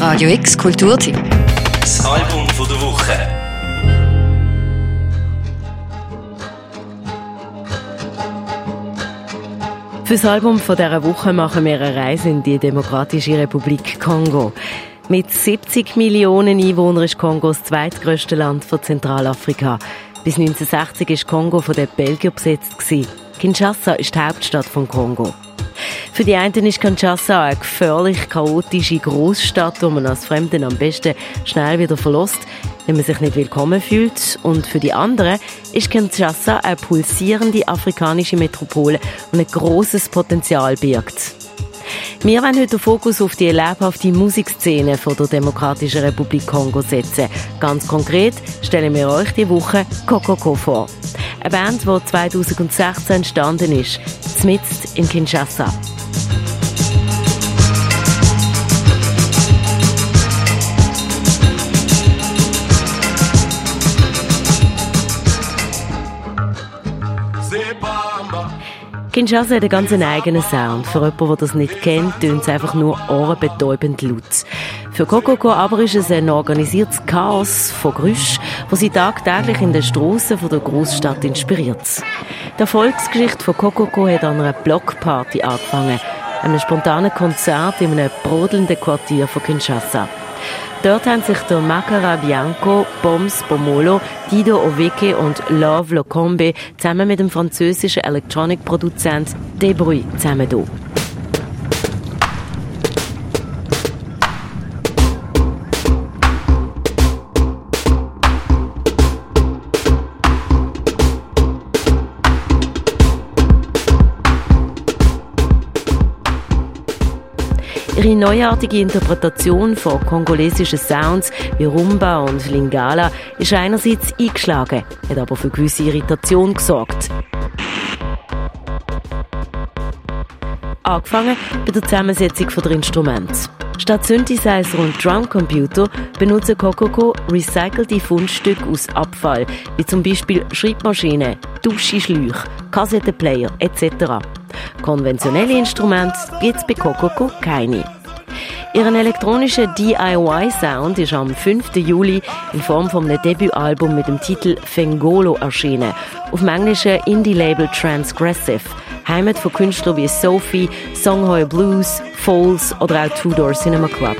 Radio X Kulturteam. Das Album von der Woche. Für das Album von dieser Woche machen wir eine Reise in die Demokratische Republik Kongo. Mit 70 Millionen Einwohnern ist Kongo das zweitgrößte Land von Zentralafrika. Bis 1960 war Kongo von den Belgiern besetzt. Kinshasa ist die Hauptstadt von Kongo. Für die einen ist Kinshasa eine gefährlich chaotische Großstadt, wo man als Fremden am besten schnell wieder verlässt, wenn man sich nicht willkommen fühlt. Und für die anderen ist Kinshasa eine pulsierende afrikanische Metropole und ein großes Potenzial birgt. Wir wollen heute den Fokus auf die lebhafte Musikszene von der Demokratischen Republik Kongo setzen. Ganz konkret stellen wir euch die Woche Kokoko vor. Eine Band, die 2016 entstanden ist, mitten in Kinshasa. Kinshasa hat einen ganz eigenen Sound. Für jemanden, der das nicht kennt, tönt es einfach nur ohrenbetäubend laut. Für Kokoko aber ist es ein organisiertes Chaos von Geräuschen, das sie tagtäglich in den Strassen der Großstadt inspiriert. Die Erfolgsgeschichte von Kokoko hat an einer Blockparty angefangen, einem spontanen Konzert in einem brodelnden Quartier von Kinshasa. Dort haben sich der Makara Bianco, Boms Bomolo, Dido Oveke und Love Locombe zusammen mit dem französischen Elektronikproduzent Debruy zusammengetan. Ihre neuartige Interpretation von kongolesischen Sounds wie Rumba und Lingala ist einerseits eingeschlagen, hat aber für gewisse Irritation gesorgt. Angefangen bei der Zusammensetzung der Instrumente. Statt Synthesizer und Drumcomputer benutzen Kokoko recycelte Fundstücke aus Abfall, wie zum Beispiel Schreibmaschinen, Duscheschläuche, Kassettenplayer etc. Konventionelle Instrumente gibt es bei Kokoko keine. Ihren elektronischen DIY-Sound ist am 5. Juli in Form von einem Debütalbum mit dem Titel Fengolo erschienen, auf dem englischen Indie-Label Transgressive, Heimat von Künstlern wie Sophie, Songhoy Blues, Foles oder auch Two Door Cinema Club.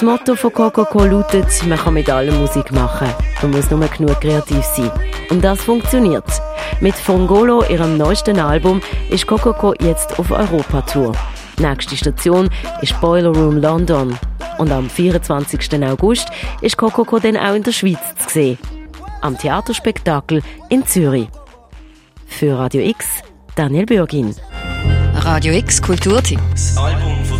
Das Motto von Coco lautet, man kann mit allem Musik machen. Man muss nur genug kreativ sein. Und das funktioniert. Mit Fongolo, ihrem neuesten Album, ist Coco jetzt auf Europatour. Nächste Station ist Boiler Room London. Und am 24. August ist Coco dann auch in der Schweiz zu sehen. Am Theaterspektakel in Zürich. Für Radio X, Daniel Bürgin. Radio X Kulturteam. Das Album von.